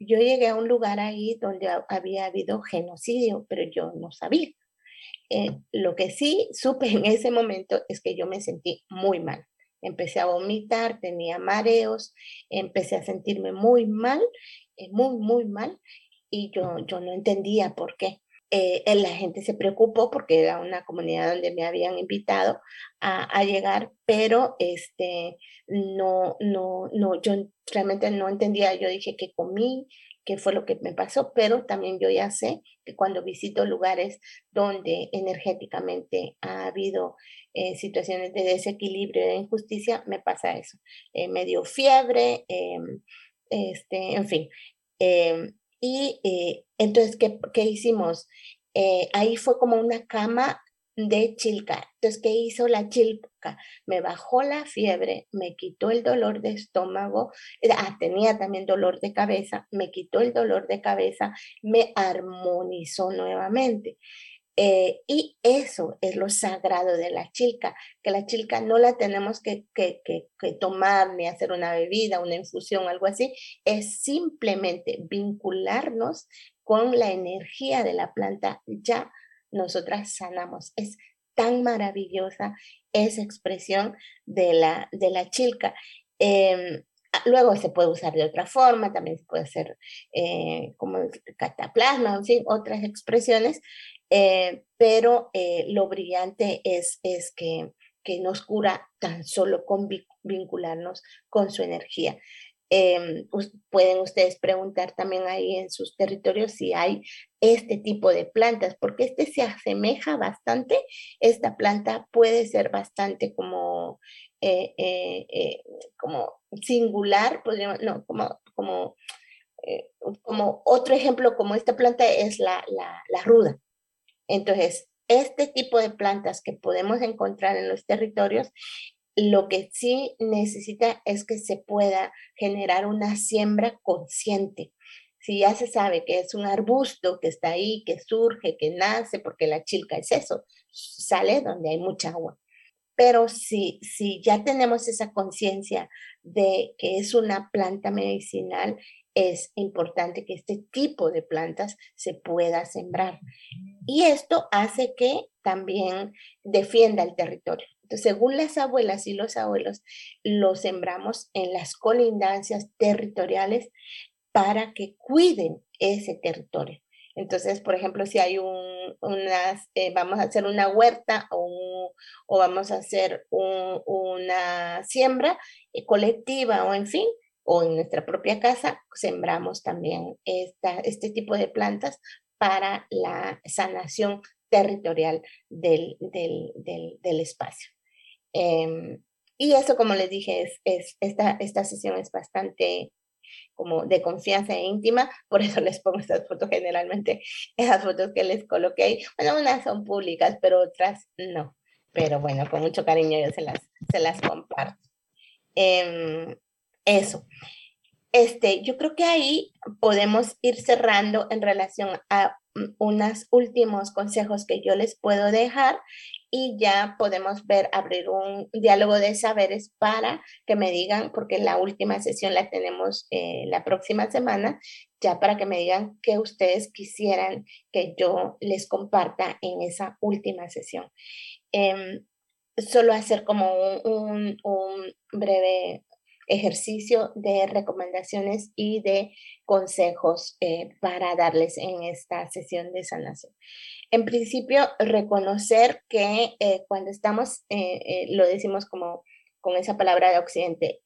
[SPEAKER 1] Yo llegué a un lugar ahí donde había habido genocidio, pero yo no sabía. lo que sí supe en ese momento es que yo me sentí muy mal. Empecé a vomitar, tenía mareos, empecé a sentirme muy mal, muy, muy mal, y yo, yo no entendía por qué. Eh, la gente se preocupó porque era una comunidad donde me habían invitado a, llegar, pero este, no, no, no, yo realmente no entendía, yo dije que comí, qué fue lo que me pasó, pero también yo ya sé que cuando visito lugares donde energéticamente ha habido eh, situaciones de desequilibrio, de injusticia, me pasa eso. Eh, me dio fiebre, em, este, en fin. Em, y eh, entonces, ¿qué, qué hicimos? Eh, ahí fue como una cama de chilca. Entonces, ¿qué hizo la chilca? Me bajó la fiebre, me quitó el dolor de estómago, ah, tenía también dolor de cabeza, me quitó el dolor de cabeza, me armonizó nuevamente. Eh, y eso es lo sagrado de la chilca, que la chilca no la tenemos que, tomar ni hacer una bebida, una infusión, algo así, es simplemente vincularnos con la energía de la planta, ya nosotras sanamos. Es tan maravillosa esa expresión de la, de la chilca. Em, luego se puede usar de otra forma, también se puede hacer eh, como cataplasma, en fin, otras expresiones, eh, pero eh, lo brillante es, es que, que, nos cura tan solo con vincularnos con su energía. Em, pueden ustedes preguntar también ahí en sus territorios si hay este tipo de plantas, porque este se asemeja bastante, esta planta puede ser bastante como, eh, como singular, podríamos, no, como, como, como otro ejemplo, como esta planta es la, la, la ruda. Entonces, este tipo de plantas que podemos encontrar en los territorios, lo que sí necesita es que se pueda generar una siembra consciente. Si ya se sabe que es un arbusto que está ahí, que surge, que nace, porque la chilca es eso, sale donde hay mucha agua. Pero si, si ya tenemos esa conciencia de que es una planta medicinal, es importante que este tipo de plantas se pueda sembrar. Y esto hace que también defienda el territorio. Entonces, según las abuelas y los abuelos, lo sembramos en las colindancias territoriales para que cuiden ese territorio. Entonces, por ejemplo, si hay un, unas, eh, vamos a hacer una huerta o, o vamos a hacer una siembra eh, colectiva o en fin, o en nuestra propia casa, sembramos también esta, este tipo de plantas para la sanación territorial del, del, del, espacio. Em, y eso, como les dije, es, es, esta, esta sesión es bastante como de confianza e íntima, por eso les pongo estas fotos generalmente, esas fotos que les coloqué, bueno, unas son públicas, pero otras no. pero bueno, con mucho cariño yo se las, se las comparto. Em, eso. Este, yo creo que ahí podemos ir cerrando en relación a unos últimos consejos que yo les puedo dejar y ya podemos ver, abrir un diálogo de saberes para que me digan, porque la última sesión la tenemos eh, la próxima semana, ya para que me digan qué ustedes quisieran que yo les comparta en esa última sesión. Em, solo hacer como un breve ejercicio de recomendaciones y de consejos eh, para darles en esta sesión de sanación. En principio, reconocer que eh, cuando estamos, eh, lo decimos como con esa palabra de Occidente,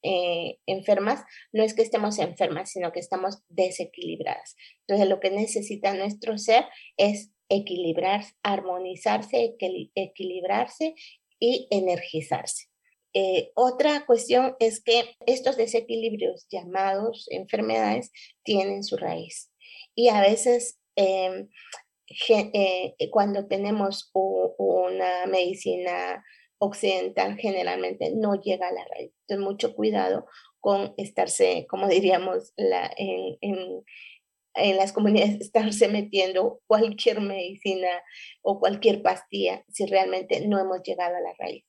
[SPEAKER 1] enfermas, no es que estemos enfermas, sino que estamos desequilibradas. Entonces, lo que necesita nuestro ser es equilibrar, armonizarse, equilibrarse y energizarse. Eh, otra cuestión es que estos desequilibrios llamados enfermedades tienen su raíz y a veces em, eh, cuando tenemos una medicina occidental generalmente no llega a la raíz. Entonces mucho cuidado con estarse, como diríamos en, en las comunidades, estarse metiendo cualquier medicina o cualquier pastilla si realmente no hemos llegado a la raíz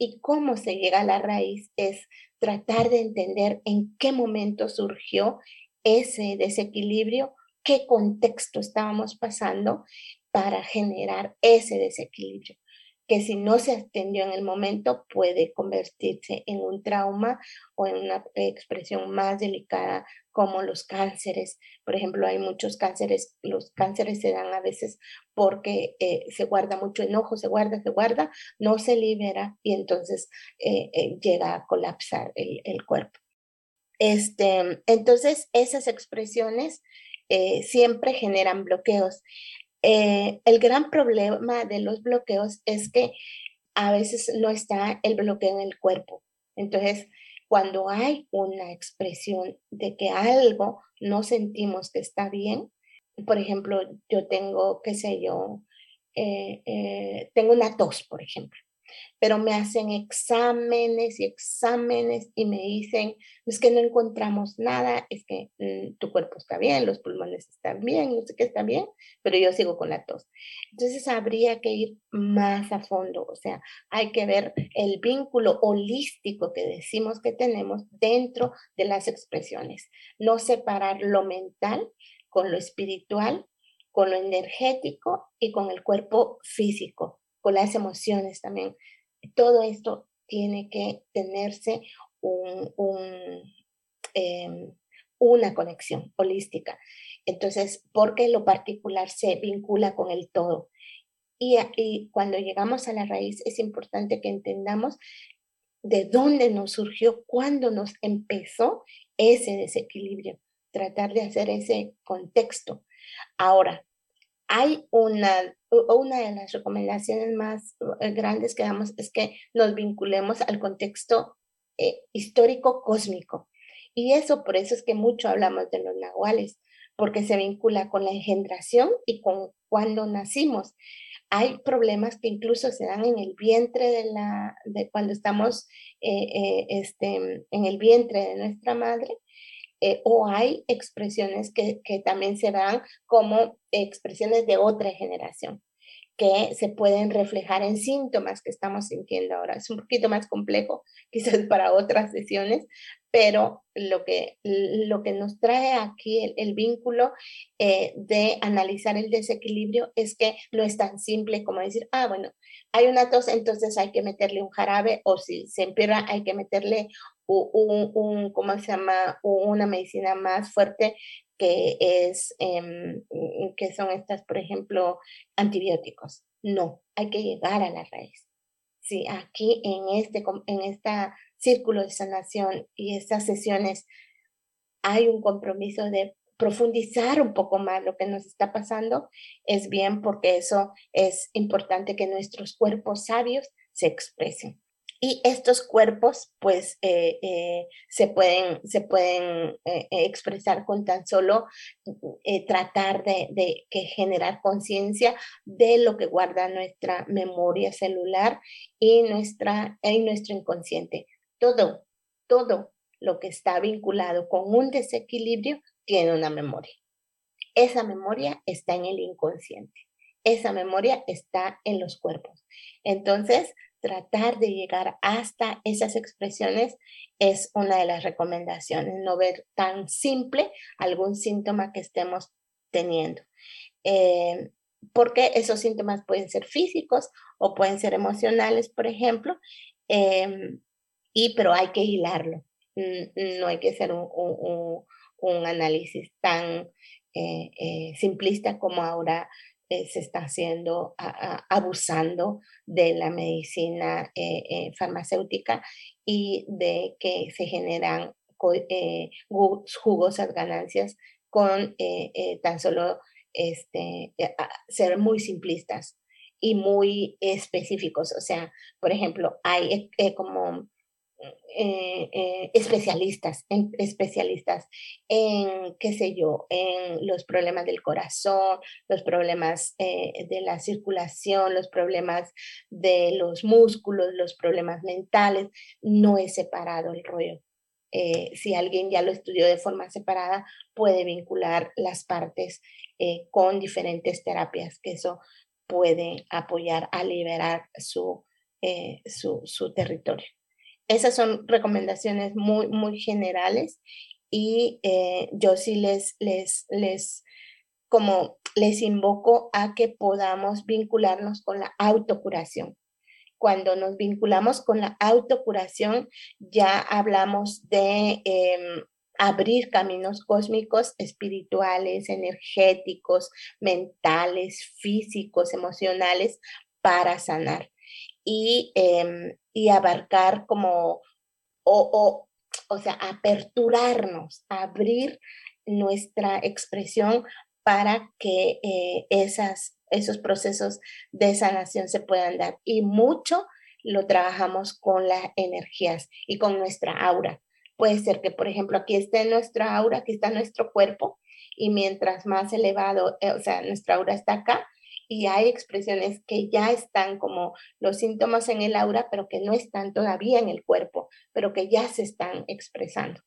[SPEAKER 1] y cómo se llega a la raíz es tratar de entender en qué momento surgió ese desequilibrio, qué contexto estábamos pasando para generar ese desequilibrio que si no se atendió en el momento puede convertirse en un trauma o en una expresión más delicada como los cánceres. Por ejemplo, hay muchos cánceres, los cánceres se dan a veces porque eh, se guarda mucho enojo, se guarda, se guarda, no se libera y entonces eh, eh, llega a colapsar el, el, cuerpo. Este, entonces, esas expresiones siempre generan bloqueos. Eh, el gran problema de los bloqueos es que a veces no está el bloqueo en el cuerpo. Entonces, cuando hay una expresión de que algo no sentimos que está bien, por ejemplo, yo tengo, qué sé yo, eh, eh, tengo una tos, por ejemplo pero me hacen exámenes y exámenes y me dicen, es que no encontramos nada, es que mm, tu cuerpo está bien, los pulmones están bien, no sé qué está bien, pero yo sigo con la tos. Entonces habría que ir más a fondo, o sea, hay que ver el vínculo holístico que decimos que tenemos dentro de las expresiones, no separar lo mental con lo espiritual, con lo energético y con el cuerpo físico con las emociones también. Todo esto tiene que tenerse em, una conexión holística. Entonces, porque lo particular se vincula con el todo. Y, y, cuando llegamos a la raíz es importante que entendamos de dónde nos surgió, cuándo nos empezó ese desequilibrio, tratar de hacer ese contexto. Ahora, hay una, una de las recomendaciones más eh, grandes que damos es que nos vinculemos al contexto eh, histórico cósmico. Y eso, por eso es que mucho hablamos de los nahuales, porque se vincula con la engendración y con cuando nacimos. Hay problemas que incluso se dan en el vientre de la, de cuando estamos eh, este, en el vientre de nuestra madre, eh, o hay expresiones que, que, también se dan como expresiones de otra generación que se pueden reflejar en síntomas que estamos sintiendo ahora. Es un poquito más complejo, quizás para otras sesiones, pero lo que, lo que nos trae aquí el, vínculo eh, de analizar el desequilibrio es que no es tan simple como decir, ah, bueno, hay una tos, entonces hay que meterle un jarabe, o si se empeora, hay que meterle un, ¿cómo se llama? Una medicina más fuerte que es, em, que son estas, por ejemplo, antibióticos. No, hay que llegar a la raíz. Sí, aquí en este, en esta círculo de sanación y estas sesiones hay un compromiso de profundizar un poco más lo que nos está pasando, es bien porque eso es importante que nuestros cuerpos sabios se expresen. Y estos cuerpos, pues, eh, eh, se pueden, se pueden eh, expresar con tan solo tratar de, de que generar conciencia de lo que guarda nuestra memoria celular y, nuestra, y nuestro inconsciente. Todo, todo lo que está vinculado con un desequilibrio tiene una memoria. Esa memoria está en el inconsciente. Esa memoria está en los cuerpos. Entonces, tratar de llegar hasta esas expresiones es una de las recomendaciones, no ver tan simple algún síntoma que estemos teniendo. Eh, porque esos síntomas pueden ser físicos o pueden ser emocionales, por ejemplo, em, y pero hay que hilarlo. No hay que hacer un, análisis tan eh, eh, simplista como ahora eh, se está haciendo, abusando de la medicina eh, eh, farmacéutica y de que se generan jugosas ganancias con tan solo este, ser muy simplistas y muy específicos. O sea, por ejemplo, hay como eh, eh, especialistas, en, especialistas en, qué sé yo, en los problemas del corazón, los problemas eh, de la circulación, los problemas de los músculos, los problemas mentales. No es separado el rollo. si alguien ya lo estudió de forma separada, puede vincular las partes con diferentes terapias, que eso puede apoyar a liberar su, su, su territorio. Esas son recomendaciones muy, muy generales y eh, yo sí les, les, les, como les invoco a que podamos vincularnos con la autocuración. Cuando nos vinculamos con la autocuración, ya hablamos de em, abrir caminos cósmicos, espirituales, energéticos, mentales, físicos, emocionales, para sanar y, em, y abarcar como, o, o, sea, aperturarnos, abrir nuestra expresión para que eh, esas, esos procesos de sanación se puedan dar. Y mucho lo trabajamos con las energías y con nuestra aura. Puede ser que, por ejemplo, aquí esté nuestra aura, aquí está nuestro cuerpo, y mientras más elevado, eh, o sea, nuestra aura está acá, y hay expresiones que ya están como los síntomas en el aura, pero que no están todavía en el cuerpo, pero que ya se están expresando.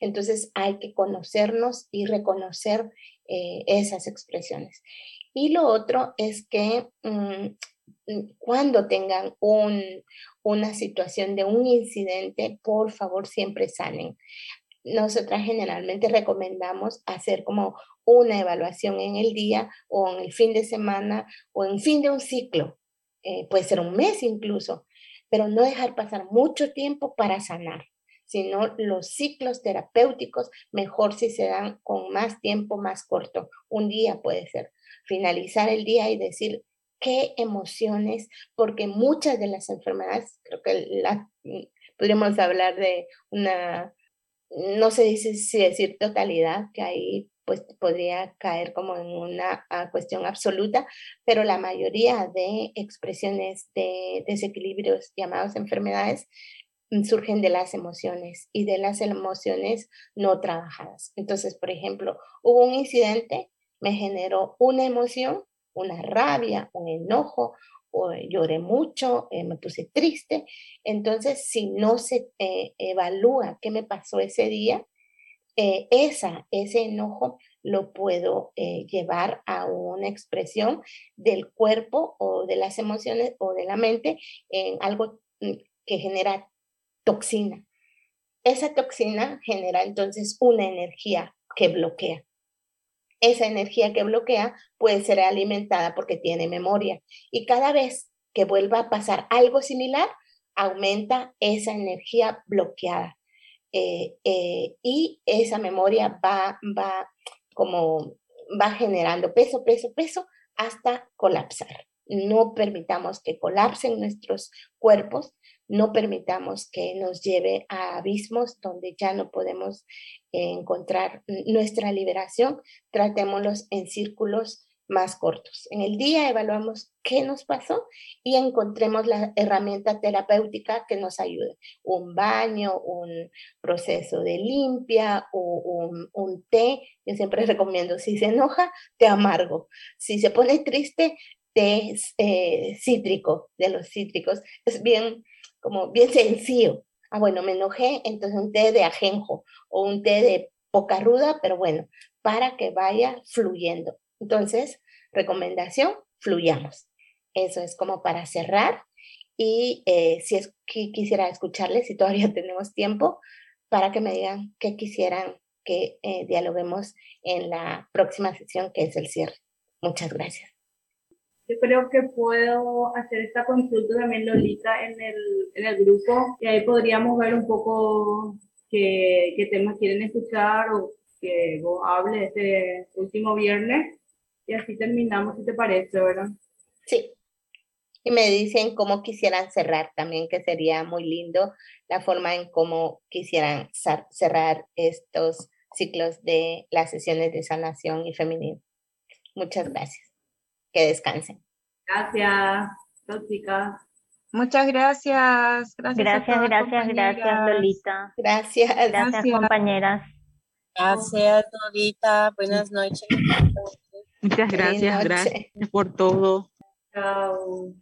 [SPEAKER 1] Entonces hay que conocernos y reconocer eh, esas expresiones. Y lo otro es que mm, mm, cuando tengan un, una situación de un incidente, por favor siempre sanen nosotras generalmente recomendamos hacer como una evaluación en el día o en el fin de semana o en fin de un ciclo. Eh, puede ser un mes incluso, pero no dejar pasar mucho tiempo para sanar, sino los ciclos terapéuticos mejor si se dan con más tiempo más corto. Un día puede ser. Finalizar el día y decir qué emociones, porque muchas de las enfermedades, creo que la, podríamos hablar de una no dice si decir totalidad, que ahí pues podría caer como en una ah, cuestión absoluta, pero la mayoría de expresiones de desequilibrios llamados enfermedades mm, surgen de las emociones y de las emociones no trabajadas. Entonces, por ejemplo, hubo un incidente, me generó una emoción, una rabia, un enojo, o lloré mucho, eh, me puse triste. Entonces, si no se eh, evalúa qué me pasó ese día, eh, esa, ese enojo lo puedo llevar a una expresión del cuerpo o de las emociones o de la mente en algo mm, que genera toxina. Esa toxina genera entonces una energía que bloquea esa energía que bloquea puede ser alimentada porque tiene memoria. Y cada vez que vuelva a pasar algo similar, aumenta esa energía bloqueada. Eh, eh, y esa memoria va, va como va generando peso, peso, peso hasta colapsar. No permitamos que colapsen nuestros cuerpos, no permitamos que nos lleve a abismos donde ya no podemos encontrar nuestra liberación, tratémoslos en círculos más cortos. En el día evaluamos qué nos pasó y encontremos la herramienta terapéutica que nos ayude. Un baño, un proceso de limpia o un, té. Yo siempre recomiendo, si se enoja, té amargo. Si se pone triste, té eh, cítrico, de los cítricos. Es bien, como bien sencillo. Ah, bueno, me enojé, entonces un té de ajenjo o un té de poca ruda, pero bueno, para que vaya fluyendo. Entonces, recomendación, fluyamos. Eso es como para cerrar. Y eh, si es que quisiera escucharles, si todavía tenemos tiempo, para que me digan qué quisieran que eh, dialoguemos en la próxima sesión, que es el cierre. Muchas gracias.
[SPEAKER 3] Yo creo que puedo hacer esta consulta también, Lolita, en el, en el grupo y ahí podríamos ver un poco qué, qué temas quieren escuchar o que vos hables este último viernes y así terminamos, si te parece, ¿verdad?
[SPEAKER 1] Sí. Y me dicen cómo quisieran cerrar también, que sería muy lindo la forma en cómo quisieran cerrar estos ciclos de las sesiones de sanación y femenino. Muchas gracias. Que descansen.
[SPEAKER 3] Gracias, chicas.
[SPEAKER 2] Muchas gracias. Gracias,
[SPEAKER 5] gracias, gracias, gracias, Lolita.
[SPEAKER 1] Gracias.
[SPEAKER 5] Gracias, compañeras.
[SPEAKER 6] Gracias, Lolita. Buenas noches.
[SPEAKER 4] Muchas gracias, gracias por todo.
[SPEAKER 3] Chao.